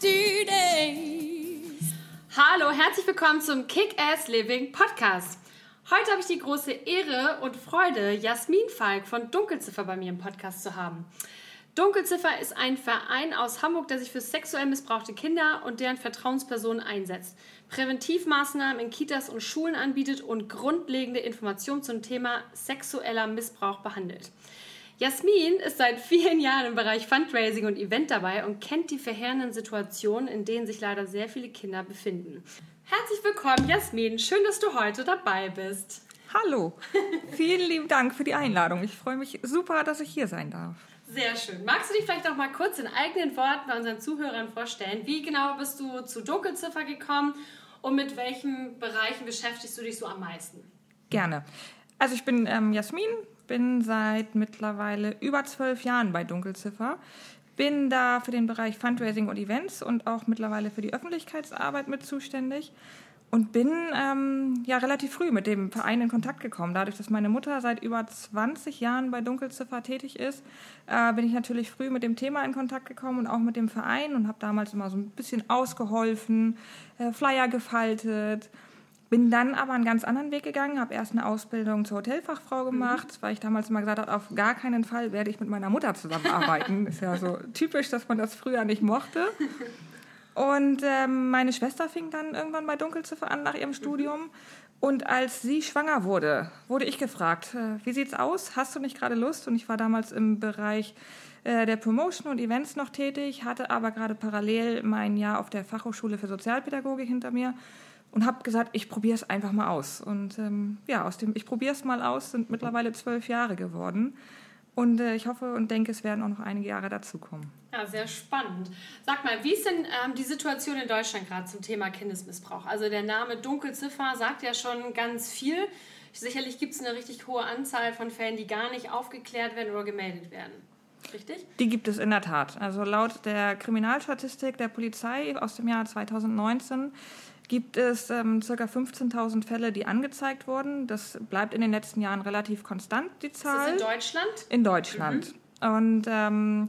this! Hallo, herzlich willkommen zum Kick-Ass Living Podcast. Heute habe ich die große Ehre und Freude, Jasmin Falk von Dunkelziffer bei mir im Podcast zu haben. Dunkelziffer ist ein Verein aus Hamburg, der sich für sexuell missbrauchte Kinder und deren Vertrauenspersonen einsetzt, Präventivmaßnahmen in Kitas und Schulen anbietet und grundlegende Informationen zum Thema sexueller Missbrauch behandelt. Jasmin ist seit vielen Jahren im Bereich Fundraising und Event dabei und kennt die verheerenden Situationen, in denen sich leider sehr viele Kinder befinden. Herzlich willkommen, Jasmin. Schön, dass du heute dabei bist. Hallo. Vielen lieben Dank für die Einladung. Ich freue mich super, dass ich hier sein darf. Sehr schön. Magst du dich vielleicht auch mal kurz in eigenen Worten bei unseren Zuhörern vorstellen? Wie genau bist du zu Dunkelziffer gekommen und mit welchen Bereichen beschäftigst du dich so am meisten? Gerne. Also ich bin ähm, Jasmin, bin seit mittlerweile über zwölf Jahren bei Dunkelziffer. Bin da für den Bereich Fundraising und Events und auch mittlerweile für die Öffentlichkeitsarbeit mit zuständig und bin ähm, ja relativ früh mit dem Verein in Kontakt gekommen. Dadurch, dass meine Mutter seit über 20 Jahren bei Dunkelziffer tätig ist, äh, bin ich natürlich früh mit dem Thema in Kontakt gekommen und auch mit dem Verein und habe damals immer so ein bisschen ausgeholfen, äh, Flyer gefaltet bin dann aber einen ganz anderen Weg gegangen, habe erst eine Ausbildung zur Hotelfachfrau gemacht, mhm. weil ich damals immer gesagt habe, auf gar keinen Fall werde ich mit meiner Mutter zusammenarbeiten. Ist ja so typisch, dass man das früher nicht mochte. Und ähm, meine Schwester fing dann irgendwann bei Dunkelziffer an nach ihrem Studium. Und als sie schwanger wurde, wurde ich gefragt, äh, wie sieht's aus? Hast du nicht gerade Lust? Und ich war damals im Bereich äh, der Promotion und Events noch tätig, hatte aber gerade parallel mein Jahr auf der Fachhochschule für Sozialpädagogik hinter mir und habe gesagt, ich probiere es einfach mal aus. Und ähm, ja, aus dem Ich probiere es mal aus sind mittlerweile zwölf Jahre geworden. Und äh, ich hoffe und denke, es werden auch noch einige Jahre dazukommen. Ja, sehr spannend. Sag mal, wie ist denn ähm, die Situation in Deutschland gerade zum Thema Kindesmissbrauch? Also der Name Dunkelziffer sagt ja schon ganz viel. Sicherlich gibt es eine richtig hohe Anzahl von Fällen, die gar nicht aufgeklärt werden oder gemeldet werden. Richtig? Die gibt es in der Tat. Also laut der Kriminalstatistik der Polizei aus dem Jahr 2019 gibt es ähm, ca. 15.000 Fälle, die angezeigt wurden. Das bleibt in den letzten Jahren relativ konstant, die Zahl. Ist das in Deutschland? In Deutschland. Mhm. Und ähm,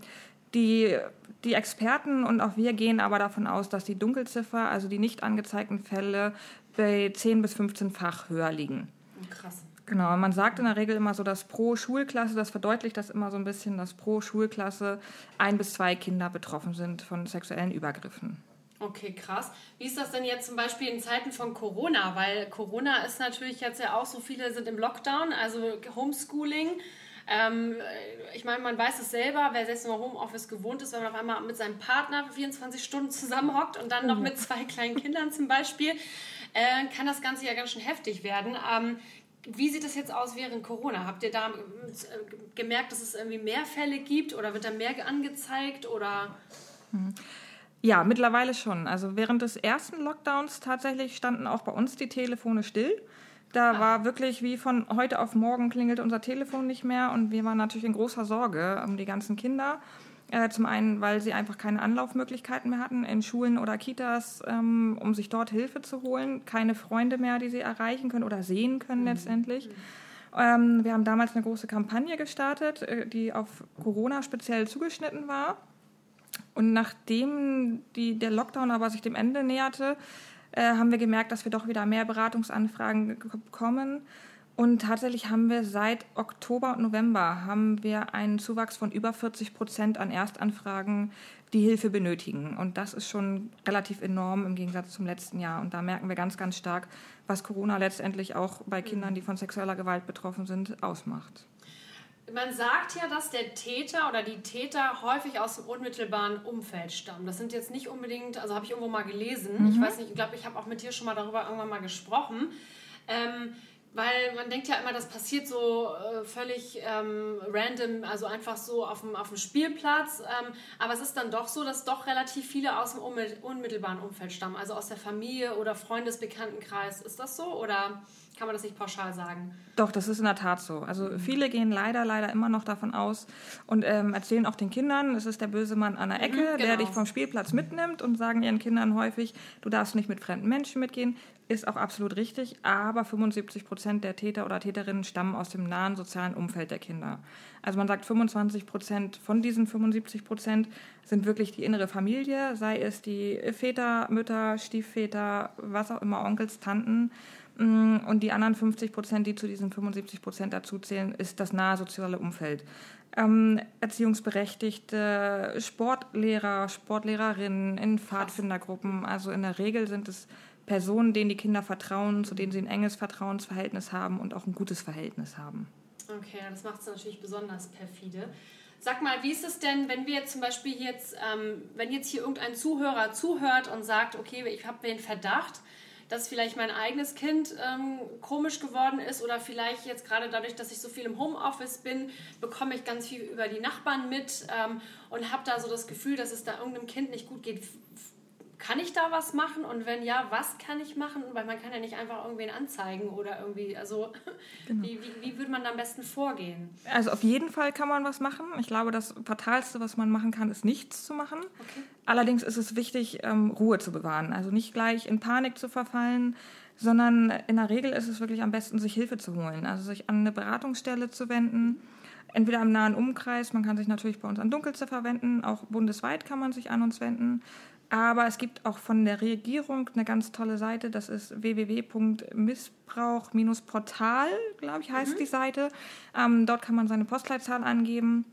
die, die Experten und auch wir gehen aber davon aus, dass die Dunkelziffer, also die nicht angezeigten Fälle, bei 10 bis 15-fach höher liegen. Krass. Genau, man sagt in der Regel immer so, dass pro Schulklasse, das verdeutlicht das immer so ein bisschen, dass pro Schulklasse ein bis zwei Kinder betroffen sind von sexuellen Übergriffen. Okay, krass. Wie ist das denn jetzt zum Beispiel in Zeiten von Corona? Weil Corona ist natürlich jetzt ja auch so, viele sind im Lockdown, also Homeschooling. Ähm, ich meine, man weiß es selber, wer selbst im Homeoffice gewohnt ist, wenn man auf einmal mit seinem Partner 24 Stunden zusammenhockt und dann noch oh. mit zwei kleinen Kindern zum Beispiel, äh, kann das Ganze ja ganz schön heftig werden. Ähm, wie sieht es jetzt aus während Corona? Habt ihr da äh, gemerkt, dass es irgendwie mehr Fälle gibt oder wird da mehr angezeigt oder? Hm. Ja, mittlerweile schon. Also während des ersten Lockdowns tatsächlich standen auch bei uns die Telefone still. Da ah. war wirklich wie von heute auf morgen klingelt unser Telefon nicht mehr und wir waren natürlich in großer Sorge um die ganzen Kinder. Äh, zum einen, weil sie einfach keine Anlaufmöglichkeiten mehr hatten in Schulen oder Kitas, ähm, um sich dort Hilfe zu holen. Keine Freunde mehr, die sie erreichen können oder sehen können mhm. letztendlich. Mhm. Ähm, wir haben damals eine große Kampagne gestartet, äh, die auf Corona speziell zugeschnitten war. Und nachdem die, der Lockdown aber sich dem Ende näherte, äh, haben wir gemerkt, dass wir doch wieder mehr Beratungsanfragen bekommen. Und tatsächlich haben wir seit Oktober und November haben wir einen Zuwachs von über 40 Prozent an Erstanfragen, die Hilfe benötigen. Und das ist schon relativ enorm im Gegensatz zum letzten Jahr. Und da merken wir ganz, ganz stark, was Corona letztendlich auch bei Kindern, die von sexueller Gewalt betroffen sind, ausmacht. Man sagt ja, dass der Täter oder die Täter häufig aus dem unmittelbaren Umfeld stammen. Das sind jetzt nicht unbedingt, also habe ich irgendwo mal gelesen. Mhm. Ich weiß nicht, ich glaube, ich habe auch mit dir schon mal darüber irgendwann mal gesprochen. Ähm, Weil man denkt ja immer, das passiert so äh, völlig ähm, random, also einfach so auf dem, auf dem Spielplatz. Ähm, aber es ist dann doch so, dass doch relativ viele aus dem unmittelbaren Umfeld stammen, also aus der Familie oder Freundesbekanntenkreis. Ist das so oder kann man das nicht pauschal sagen? Doch, das ist in der Tat so. Also viele gehen leider, leider immer noch davon aus und ähm, erzählen auch den Kindern, es ist der böse Mann an der mhm, Ecke, mhm, genau. der dich vom Spielplatz mitnimmt und sagen ihren Kindern häufig, du darfst nicht mit fremden Menschen mitgehen ist auch absolut richtig, aber 75 Prozent der Täter oder Täterinnen stammen aus dem nahen sozialen Umfeld der Kinder. Also man sagt, 25 Prozent von diesen 75 Prozent sind wirklich die innere Familie, sei es die Väter, Mütter, Stiefväter, was auch immer, Onkels, Tanten. Mm, und die anderen 50 Prozent, die zu diesen 75 Prozent dazuzählen, ist das nahe soziale Umfeld. Ähm, Erziehungsberechtigte, Sportlehrer, Sportlehrerinnen in Pfadfindergruppen. Also in der Regel sind es Personen, denen die Kinder vertrauen, zu denen sie ein enges Vertrauensverhältnis haben und auch ein gutes Verhältnis haben. Okay, das macht es natürlich besonders perfide. Sag mal, wie ist es denn, wenn wir zum Beispiel jetzt, ähm, wenn jetzt hier irgendein Zuhörer zuhört und sagt, okay, ich habe den Verdacht, dass vielleicht mein eigenes Kind ähm, komisch geworden ist oder vielleicht jetzt gerade dadurch, dass ich so viel im Homeoffice bin, bekomme ich ganz viel über die Nachbarn mit ähm, und habe da so das Gefühl, dass es da irgendeinem Kind nicht gut geht kann ich da was machen und wenn ja, was kann ich machen? Weil man kann ja nicht einfach irgendwen anzeigen oder irgendwie, also genau. wie, wie, wie, würde man da am besten vorgehen? Also auf jeden Fall kann man was machen. Ich glaube, das Fatalste, was man machen kann, ist nichts zu machen. Okay. Allerdings ist es wichtig, ähm, Ruhe zu bewahren. Also nicht gleich in Panik zu verfallen, sondern in der Regel ist es wirklich am besten, sich Hilfe zu holen. Also sich an eine Beratungsstelle zu wenden entweder im nahen Umkreis, man kann sich natürlich bei uns an Dunkelziffer wenden, auch bundesweit kann man sich an uns wenden. Aber es gibt auch von der Regierung eine ganz tolle Seite, das ist www.missbrauch-portal, glaube ich, heißt mhm. die Seite. Ähm, dort kann man seine Postleitzahl angeben.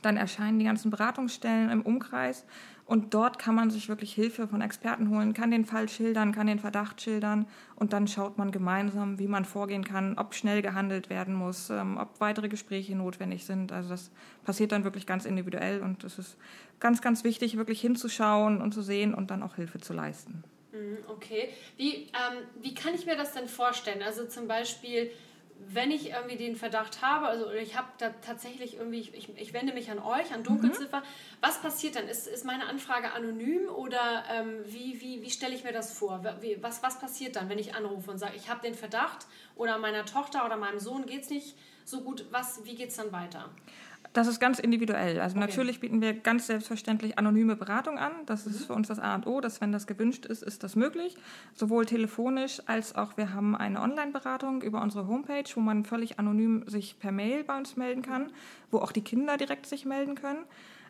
Dann erscheinen die ganzen Beratungsstellen im Umkreis und dort kann man sich wirklich Hilfe von Experten holen, kann den Fall schildern, kann den Verdacht schildern und dann schaut man gemeinsam, wie man vorgehen kann, ob schnell gehandelt werden muss, ähm, ob weitere Gespräche notwendig sind. Also das passiert dann wirklich ganz individuell und es ist ganz, ganz wichtig, wirklich hinzuschauen und zu sehen und dann auch Hilfe zu leisten. Mhm, okay. Wie, ähm, wie kann ich mir das denn vorstellen? Also zum Beispiel wenn ich irgendwie den Verdacht habe, also ich habe da tatsächlich irgendwie, ich, ich, wende mich an euch, an Dunkelziffer, mhm. was passiert dann? Ist, ist meine Anfrage anonym oder ähm, wie, wie, wie stelle ich mir das vor? Wie, was, was passiert dann, wenn ich anrufe und sage, ich habe den Verdacht oder meiner Tochter oder meinem Sohn geht es nicht so gut, was, wie geht es dann weiter? Das ist ganz individuell. Also okay. natürlich bieten wir ganz selbstverständlich anonyme Beratung an. Das ist mhm. für uns das A und O, dass wenn das gewünscht ist, ist das möglich. Sowohl telefonisch als auch wir haben eine Online-Beratung über unsere Homepage, wo man völlig anonym sich per Mail bei uns melden kann, wo auch die Kinder direkt sich melden können.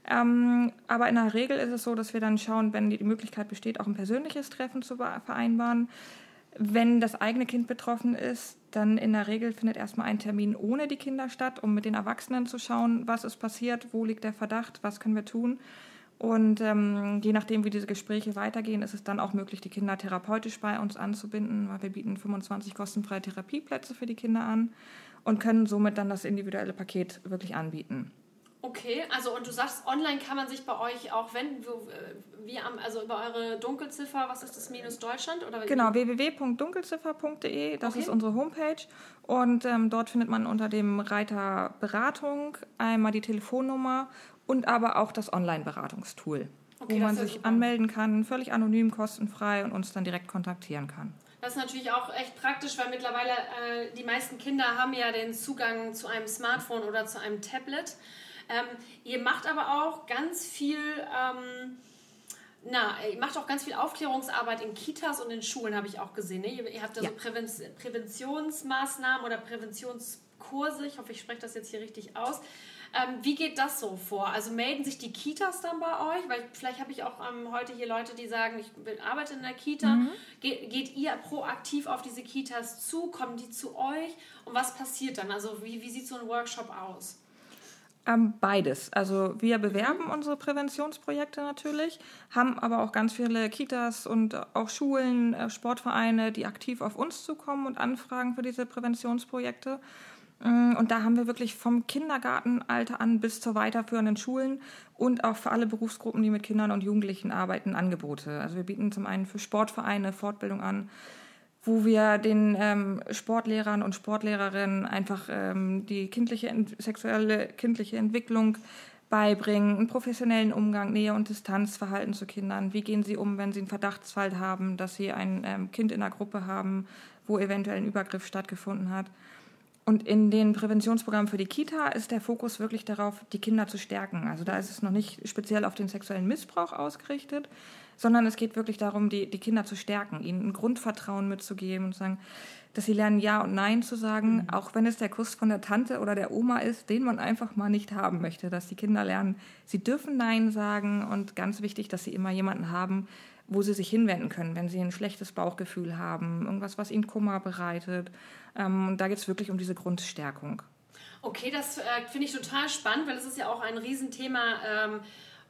Ähm, aber in der Regel ist es so, dass wir dann schauen, wenn die Möglichkeit besteht, auch ein persönliches Treffen zu vereinbaren. Wenn das eigene Kind betroffen ist, dann in der Regel findet erstmal ein Termin ohne die Kinder statt, um mit den Erwachsenen zu schauen, was ist passiert, wo liegt der Verdacht, was können wir tun. Und ähm, je nachdem, wie diese Gespräche weitergehen, ist es dann auch möglich, die Kinder therapeutisch bei uns anzubinden, weil wir bieten 25 kostenfreie Therapieplätze für die Kinder an und können somit dann das individuelle Paket wirklich anbieten. Okay, also und du sagst, online kann man sich bei euch auch wenden, wie am, also über eure Dunkelziffer, was ist das, minus Deutschland? Oder genau, www.dunkelziffer.de, das okay. ist unsere Homepage. Und ähm, dort findet man unter dem Reiter Beratung einmal die Telefonnummer und aber auch das Online-Beratungstool, okay, wo man sich super. anmelden kann, völlig anonym, kostenfrei und uns dann direkt kontaktieren kann. Das ist natürlich auch echt praktisch, weil mittlerweile äh, die meisten Kinder haben ja den Zugang zu einem Smartphone oder zu einem Tablet. Ähm, ihr macht aber auch ganz viel, ähm, na, ihr macht auch ganz viel Aufklärungsarbeit in Kitas und in Schulen, habe ich auch gesehen. Ne? Ihr, ihr, habt da ja. so Präven Präventionsmaßnahmen oder Präventionskurse. Ich hoffe, ich spreche das jetzt hier richtig aus. Ähm, wie geht das so vor? Also melden sich die Kitas dann bei euch? Weil vielleicht habe ich auch ähm, heute hier Leute, die sagen, ich arbeite in der Kita. Mhm. Ge geht ihr proaktiv auf diese Kitas zu? Kommen die zu euch? Und was passiert dann? Also wie, wie sieht so ein Workshop aus? Ähm, beides. Also wir bewerben unsere Präventionsprojekte natürlich, haben aber auch ganz viele Kitas und auch Schulen, äh, Sportvereine, die aktiv auf uns zukommen und anfragen für diese Präventionsprojekte. Mm, und da haben wir wirklich vom Kindergartenalter an bis zur weiterführenden Schulen und auch für alle Berufsgruppen, die mit Kindern und Jugendlichen arbeiten, Angebote. Also wir bieten zum einen für Sportvereine Fortbildung an, wo wir den ähm, Sportlehrern und Sportlehrerinnen einfach ähm, die kindliche, sexuelle kindliche Entwicklung beibringen, einen professionellen Umgang, Nähe- und Distanzverhalten zu Kindern. Wie gehen sie um, wenn sie einen Verdachtsfall haben, dass sie ein ähm, Kind in der Gruppe haben, wo eventuell ein Übergriff stattgefunden hat. Und in den Präventionsprogrammen für die Kita ist der Fokus wirklich darauf, die Kinder zu stärken. Also da ist es noch nicht speziell auf den sexuellen Missbrauch ausgerichtet, sondern es geht wirklich darum, die, die Kinder zu stärken, ihnen ein Grundvertrauen mitzugeben und zu sagen, dass sie lernen, Ja und Nein zu sagen, mhm. auch wenn es der Kuss von der Tante oder der Oma ist, den man einfach mal nicht haben möchte. Dass die Kinder lernen, sie dürfen Nein sagen und ganz wichtig, dass sie immer jemanden haben, wo sie sich hinwenden können, wenn sie ein schlechtes Bauchgefühl haben, irgendwas, was ihnen Kummer bereitet. Ähm, und da geht es wirklich um diese Grundstärkung. Okay, das äh, finde ich total spannend, weil es ist ja auch ein Riesenthema ähm,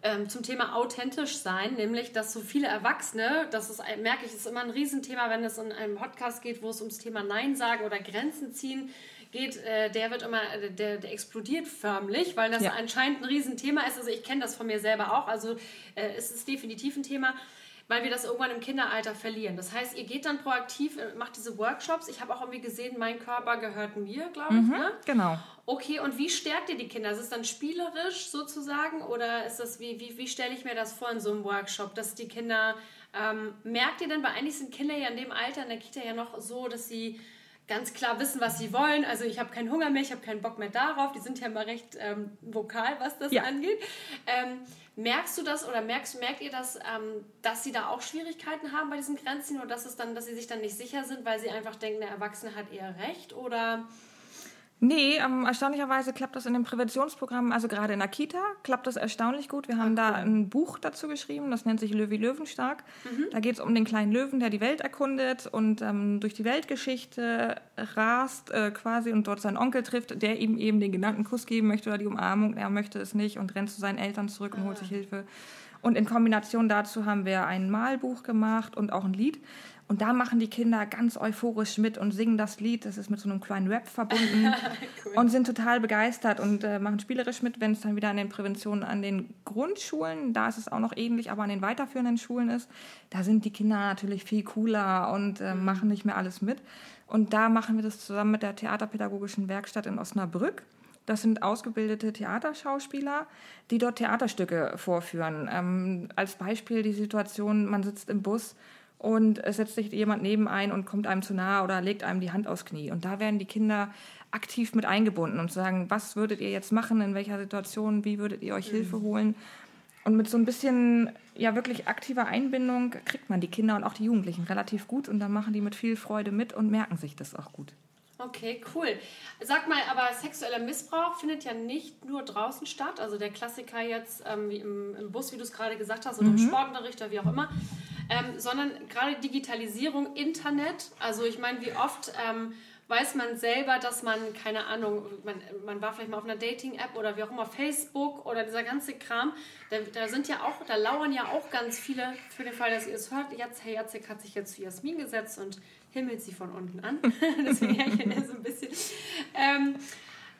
ähm, zum Thema authentisch sein, nämlich dass so viele Erwachsene, das ist, merke ich, ist immer ein Riesenthema, wenn es in einem Podcast geht, wo es ums Thema Nein sagen oder Grenzen ziehen geht, äh, der wird immer, äh, der, der explodiert förmlich, weil das ja. anscheinend ein Riesenthema ist. Also ich kenne das von mir selber auch, also äh, es ist definitiv ein Thema weil wir das irgendwann im Kinderalter verlieren. Das heißt, ihr geht dann proaktiv, äh, macht diese Workshops. Ich habe auch irgendwie gesehen, mein Körper gehört mir, glaube ich. Mhm, ne? Genau. Okay, und wie stärkt ihr die Kinder? Ist es dann spielerisch sozusagen oder ist das, wie, wie, wie stelle ich mir das vor in so einem Workshop, dass die Kinder, ähm, merkt ihr denn, weil eigentlich sind Kinder ja in dem Alter in der Kita ja noch so, dass sie ganz klar wissen, was sie wollen. Also ich habe keinen Hunger mehr, ich habe keinen Bock mehr darauf. Die sind ja immer recht ähm, vokal, was das ja. angeht. Ähm, merkst du das oder merkst, merkt ihr das, ähm, dass sie da auch Schwierigkeiten haben bei diesen Grenzen oder dass es dann, dass sie sich dann nicht sicher sind, weil sie einfach denken, der Erwachsene hat eher recht oder Nee, ähm, erstaunlicherweise klappt das in den Präventionsprogrammen, also gerade in der Kita, klappt das erstaunlich gut. Wir haben okay. da ein Buch dazu geschrieben, das nennt sich Löwi Löwenstark. Mhm. Da geht es um den kleinen Löwen, der die Welt erkundet und ähm, durch die Weltgeschichte rast äh, quasi und dort seinen Onkel trifft, der ihm eben den genannten Kuss geben möchte oder die Umarmung. Er möchte es nicht und rennt zu seinen Eltern zurück und holt sich ah. Hilfe. Und in Kombination dazu haben wir ein Malbuch gemacht und auch ein Lied. Und da machen die Kinder ganz euphorisch mit und singen das Lied. Das ist mit so einem kleinen Rap verbunden cool. und sind total begeistert und äh, machen spielerisch mit, wenn es dann wieder an den Präventionen an den Grundschulen, da ist es auch noch ähnlich, aber an den weiterführenden Schulen ist, da sind die Kinder natürlich viel cooler und äh, mhm. machen nicht mehr alles mit. Und da machen wir das zusammen mit der Theaterpädagogischen Werkstatt in Osnabrück. Das sind ausgebildete Theaterschauspieler, die dort Theaterstücke vorführen. Ähm, als Beispiel die Situation, man sitzt im Bus und es setzt sich jemand neben ein und kommt einem zu nahe oder legt einem die Hand aufs Knie. Und da werden die Kinder aktiv mit eingebunden und sagen, was würdet ihr jetzt machen, in welcher Situation, wie würdet ihr euch mhm. Hilfe holen. Und mit so ein bisschen, ja, wirklich aktiver Einbindung kriegt man die Kinder und auch die Jugendlichen relativ gut und dann machen die mit viel Freude mit und merken sich das auch gut. Okay, cool. Sag mal, aber sexueller Missbrauch findet ja nicht nur draußen statt, also der Klassiker jetzt ähm, im, im, Bus, wie du es gerade gesagt hast, oder mhm. im Sportunterricht oder wie auch immer, ähm, sondern gerade Digitalisierung, Internet. Also ich meine, wie oft ähm, weiß man selber, dass man, keine Ahnung, man, man war vielleicht mal auf einer Dating-App oder wie auch immer, Facebook oder dieser ganze Kram, da, da, sind ja auch, da lauern ja auch ganz viele, für den Fall, dass ihr es hört, jetzt, Herr Jacek hat sich jetzt zu Jasmin gesetzt und himmelt sie von unten an. Deswegen ja so ein bisschen. Ähm,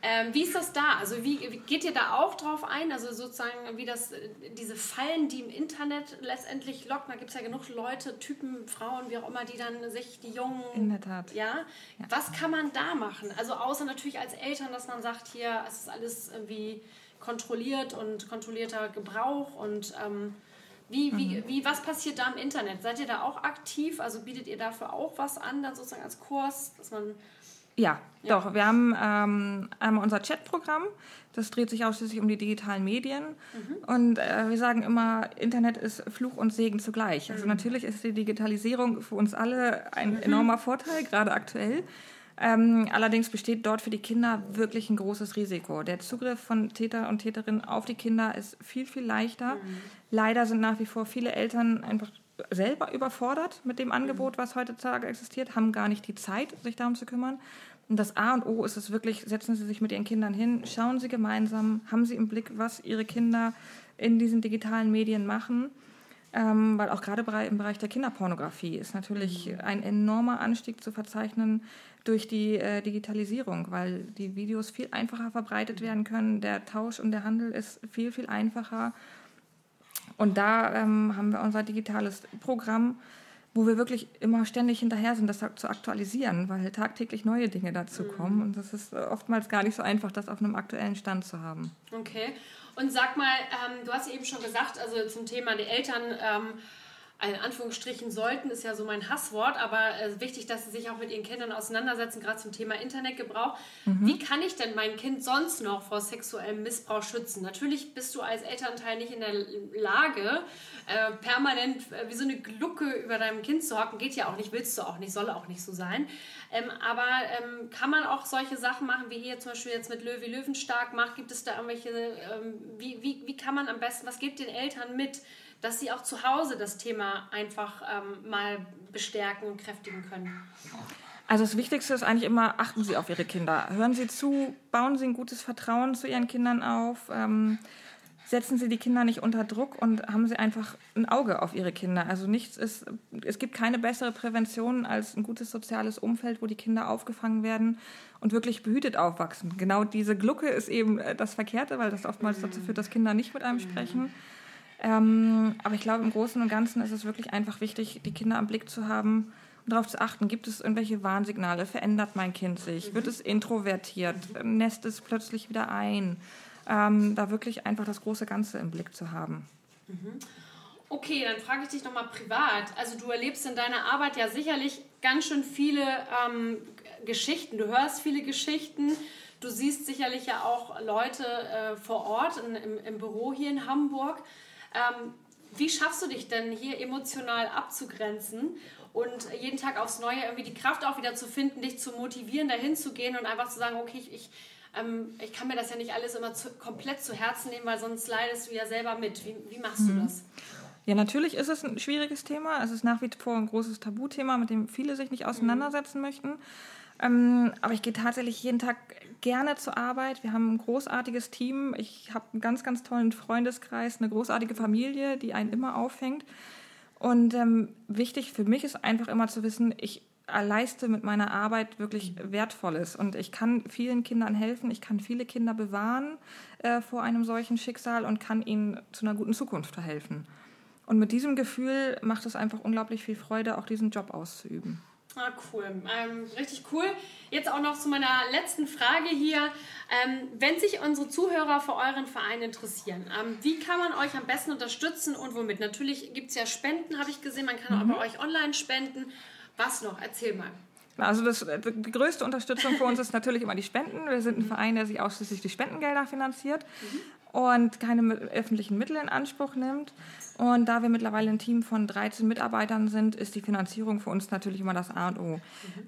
ähm, wie ist das da? Also wie, geht ihr da auch drauf ein? Also sozusagen, wie das, diese Fallen, die im Internet letztendlich locken, da gibt es ja genug Leute, Typen, Frauen, wie auch immer, die dann sich, die Jungen... In der Tat. Ja? ja. Was kann man da machen? Also außer natürlich als Eltern, dass man sagt, hier, es ist alles irgendwie kontrolliert und kontrollierter Gebrauch und... Ähm, wie, wie, mhm. wie, was passiert da im Internet? Seid ihr da auch aktiv? Also bietet ihr dafür auch was an, dann sozusagen als Kurs, dass man. Ja, ja. doch. Wir haben ähm, einmal unser Chatprogramm. Das dreht sich ausschließlich um die digitalen Medien. Mhm. Und äh, wir sagen immer, Internet ist Fluch und Segen zugleich. Also mhm. natürlich ist die Digitalisierung für uns alle ein mhm. enormer Vorteil, gerade aktuell. Ähm, allerdings besteht dort für die Kinder wirklich ein großes Risiko. Der Zugriff von Täter und Täterinnen auf die Kinder ist viel, viel leichter. Mhm. Leider sind nach wie vor viele Eltern einfach selber überfordert mit dem Angebot, mhm. was heutzutage existiert, haben gar nicht die Zeit, sich darum zu kümmern. Und das A und O ist es wirklich, setzen Sie sich mit Ihren Kindern hin, schauen Sie gemeinsam, haben Sie im Blick, was Ihre Kinder in diesen digitalen Medien machen. Ähm, weil auch gerade im Bereich der Kinderpornografie ist natürlich mhm. ein enormer Anstieg zu verzeichnen durch die äh, Digitalisierung, weil die Videos viel einfacher verbreitet werden können. Der Tausch und der Handel ist viel, viel einfacher. Und da ähm, haben wir unser digitales Programm, wo wir wirklich immer ständig hinterher sind, das zu aktualisieren, weil tagtäglich neue Dinge dazu mhm. kommen. Und das ist oftmals gar nicht so einfach, das auf einem aktuellen Stand zu haben. Okay. Und sag mal, ähm, du hast eben schon gesagt, also zum Thema die Eltern. Ähm, in Anführungsstrichen sollten, ist ja so mein Hasswort, aber äh, wichtig, dass sie sich auch mit ihren Kindern auseinandersetzen, gerade zum Thema Internetgebrauch. Mhm. Wie kann ich denn mein Kind sonst noch vor sexuellem Missbrauch schützen? Natürlich bist du als Elternteil nicht in der Lage, äh, permanent äh, wie so eine Glucke über deinem Kind zu hocken. Geht ja auch nicht, willst du auch nicht, soll auch nicht so sein. Ähm, aber ähm, kann man auch solche Sachen machen, wie hier zum Beispiel jetzt mit Löwy Löwenstark macht? Gibt es da irgendwelche, ähm, wie, wie, wie kann man am besten, was gibt den Eltern mit? Dass sie auch zu Hause das Thema einfach ähm, mal bestärken und kräftigen können? Also das Wichtigste ist eigentlich immer, achten Sie auf Ihre Kinder. Hören Sie zu, bauen Sie ein gutes Vertrauen zu Ihren Kindern auf. Ähm, setzen Sie die Kinder nicht unter Druck und haben Sie einfach ein Auge auf Ihre Kinder. Also nichts ist, es gibt keine bessere Prävention als ein gutes soziales Umfeld, wo die Kinder aufgefangen werden und wirklich behütet aufwachsen. Genau diese Glucke ist eben äh, das Verkehrte, weil das oftmals dazu führt, dass Kinder nicht mit einem sprechen. Ähm, aber ich glaube, im Großen und Ganzen ist es wirklich einfach wichtig, die Kinder am Blick zu haben und darauf zu achten, gibt es irgendwelche Warnsignale? Verändert mein Kind sich? Wird es introvertiert? Nässt es plötzlich wieder ein? Ähm, da wirklich einfach das große Ganze im Blick zu haben. Okay, dann frage ich dich nochmal privat. Also du erlebst in deiner Arbeit ja sicherlich ganz schön viele ähm, Geschichten. Du hörst viele Geschichten. Du siehst sicherlich ja auch Leute äh, vor Ort in, im, im Büro hier in Hamburg. Ähm, wie schaffst du dich denn hier emotional abzugrenzen und jeden Tag aufs Neue irgendwie die Kraft auch wieder zu finden, dich zu motivieren, dahin zu gehen und einfach zu sagen, okay, ich, ich, ähm, ich kann mir das ja nicht alles immer zu, komplett zu Herzen nehmen, weil sonst leidest du ja selber mit. Wie, wie machst mhm. du das? Ja, natürlich ist es ein schwieriges Thema. Es ist nach wie vor ein großes Tabuthema, mit dem viele sich nicht auseinandersetzen mhm. möchten. Ähm, aber ich gehe tatsächlich jeden Tag gerne zur Arbeit. Wir haben ein großartiges Team. Ich habe einen ganz, ganz tollen Freundeskreis, eine großartige Familie, die einen immer auffängt. Und ähm, wichtig für mich ist einfach immer zu wissen, ich leiste mit meiner Arbeit wirklich Wertvolles und ich kann vielen Kindern helfen, ich kann viele Kinder bewahren äh, vor einem solchen Schicksal und kann ihnen zu einer guten Zukunft verhelfen. Und mit diesem Gefühl macht es einfach unglaublich viel Freude, auch diesen Job auszuüben. Ah, cool. Ähm, richtig cool. Jetzt auch noch zu meiner letzten Frage hier. Ähm, wenn sich unsere Zuhörer für euren Verein interessieren, ähm, wie kann man euch am besten unterstützen und womit? Natürlich gibt es ja Spenden, habe ich gesehen. Man kann mhm. auch bei euch online spenden. Was noch? Erzähl mal. Also das, die größte Unterstützung für uns ist natürlich immer die Spenden. Wir sind ein Verein, der sich ausschließlich die Spendengelder finanziert mhm. Und keine öffentlichen Mittel in Anspruch nimmt. Und da wir mittlerweile ein Team von 13 Mitarbeitern sind, ist die Finanzierung für uns natürlich immer das A und O. Mhm.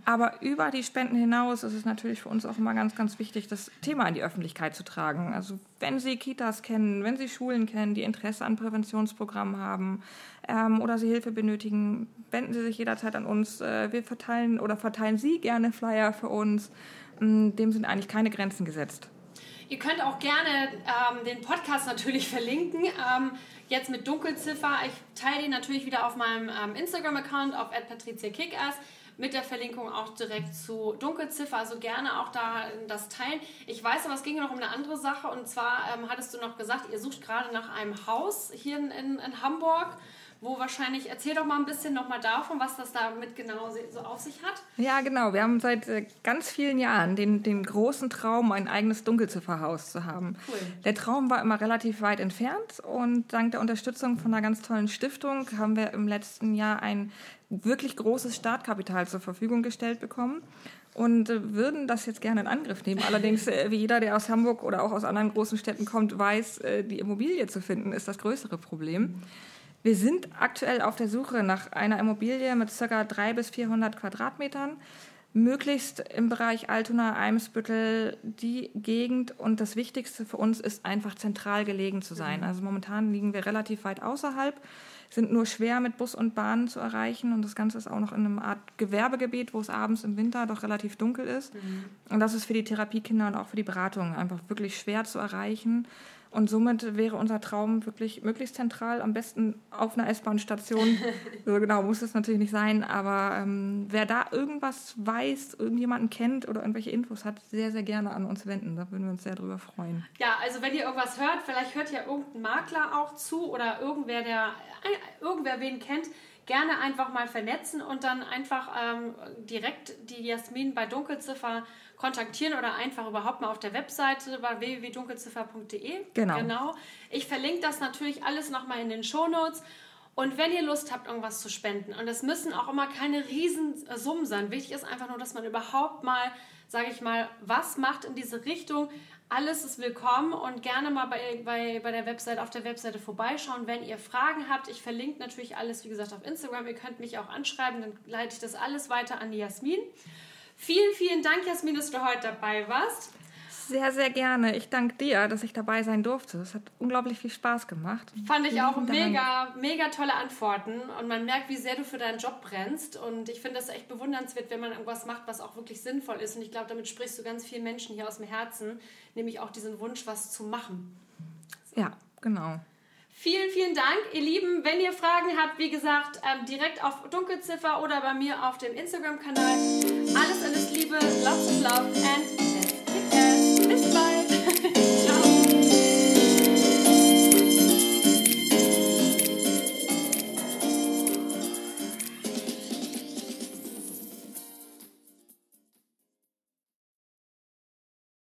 Aber über die Spenden hinaus ist es natürlich für uns auch immer ganz, ganz wichtig, das Thema in die Öffentlichkeit zu tragen. Also wenn Sie Kitas kennen, wenn Sie Schulen kennen, die Interesse an Präventionsprogrammen haben ähm, oder Sie Hilfe benötigen, wenden Sie sich jederzeit an uns. Äh, wir verteilen oder verteilen Sie gerne Flyer für uns. Ähm, dem sind eigentlich keine Grenzen gesetzt. Ihr könnt auch gerne ähm, den Podcast natürlich verlinken. Ähm, jetzt mit Dunkelziffer. Ich teile die natürlich wieder auf meinem ähm, Instagram-Account auf patriziakickass mit der Verlinkung auch direkt zu Dunkelziffer. Also gerne auch da das teilen. Ich weiß aber, es ging noch um eine andere Sache. Und zwar ähm, hattest du noch gesagt, ihr sucht gerade nach einem Haus hier in, in, in Hamburg wo wahrscheinlich, erzähl doch mal ein bisschen nochmal davon, was das damit genau so auf sich hat. Ja, genau. Wir haben seit äh, ganz vielen Jahren den, den großen Traum, ein eigenes Dunkelzifferhaus zu haben. Cool. Der Traum war immer relativ weit entfernt und dank der Unterstützung von einer ganz tollen Stiftung haben wir im letzten Jahr ein wirklich großes Startkapital zur Verfügung gestellt bekommen und äh, würden das jetzt gerne in Angriff nehmen. Allerdings, äh, wie jeder, der aus Hamburg oder auch aus anderen großen Städten kommt, weiß, die Immobilie zu finden, ist das größere Problem. Wir sind aktuell auf der Suche nach einer Immobilie mit ca. 300 bis 400 Quadratmetern, möglichst im Bereich Altona, Eimsbüttel, die Gegend. Und das Wichtigste für uns ist einfach zentral gelegen zu sein. Mhm. Also momentan liegen wir relativ weit außerhalb, sind nur schwer mit Bus und Bahn zu erreichen. Und das Ganze ist auch noch in einem Art Gewerbegebiet, wo es abends im Winter doch relativ dunkel ist. Mhm. Und das ist für die Therapiekinder und auch für die Beratung einfach wirklich schwer zu erreichen. Und somit wäre unser Traum wirklich möglichst zentral, am besten auf einer S-Bahn-Station. so genau muss es natürlich nicht sein, aber ähm, wer da irgendwas weiß, irgendjemanden kennt oder irgendwelche Infos hat, sehr, sehr gerne an uns wenden. Da würden wir uns sehr drüber freuen. Ja, also wenn ihr irgendwas hört, vielleicht hört ja irgendein Makler auch zu oder irgendwer, der irgendwer wen kennt, gerne einfach mal vernetzen und dann einfach ähm, direkt die Jasmin bei Dunkelziffer kontaktieren oder einfach überhaupt mal auf der Webseite bei www.dunkelziffer.de. Genau. genau. Ich verlinke das natürlich alles nochmal in den Shownotes. Und wenn ihr Lust habt, irgendwas zu spenden, und das müssen auch immer keine Riesensummen sein, wichtig ist einfach nur, dass man überhaupt mal, sage ich mal, was macht in diese Richtung. Alles ist willkommen und gerne mal bei, bei, bei der Webseite, auf der Webseite vorbeischauen, wenn ihr Fragen habt. Ich verlinke natürlich alles, wie gesagt, auf Instagram. Ihr könnt mich auch anschreiben, dann leite ich das alles weiter an die Jasmin. Vielen, vielen Dank, Jasmin, dass du heute dabei warst. Sehr, sehr gerne. Ich danke dir, dass ich dabei sein durfte. Es hat unglaublich viel Spaß gemacht. Fand ich auch mega, mega tolle Antworten. Und man merkt, wie sehr du für deinen Job brennst. Und ich finde das echt bewundernswert, wenn man irgendwas macht, was auch wirklich sinnvoll ist. Und ich glaube, damit sprichst du ganz vielen Menschen hier aus dem Herzen, nämlich auch diesen Wunsch, was zu machen. Ja, genau. Vielen, vielen Dank, ihr Lieben. Wenn ihr Fragen habt, wie gesagt, ähm, direkt auf Dunkelziffer oder bei mir auf dem Instagram-Kanal. Alles, alles Liebe, lots of love and. Bis bald. Ciao.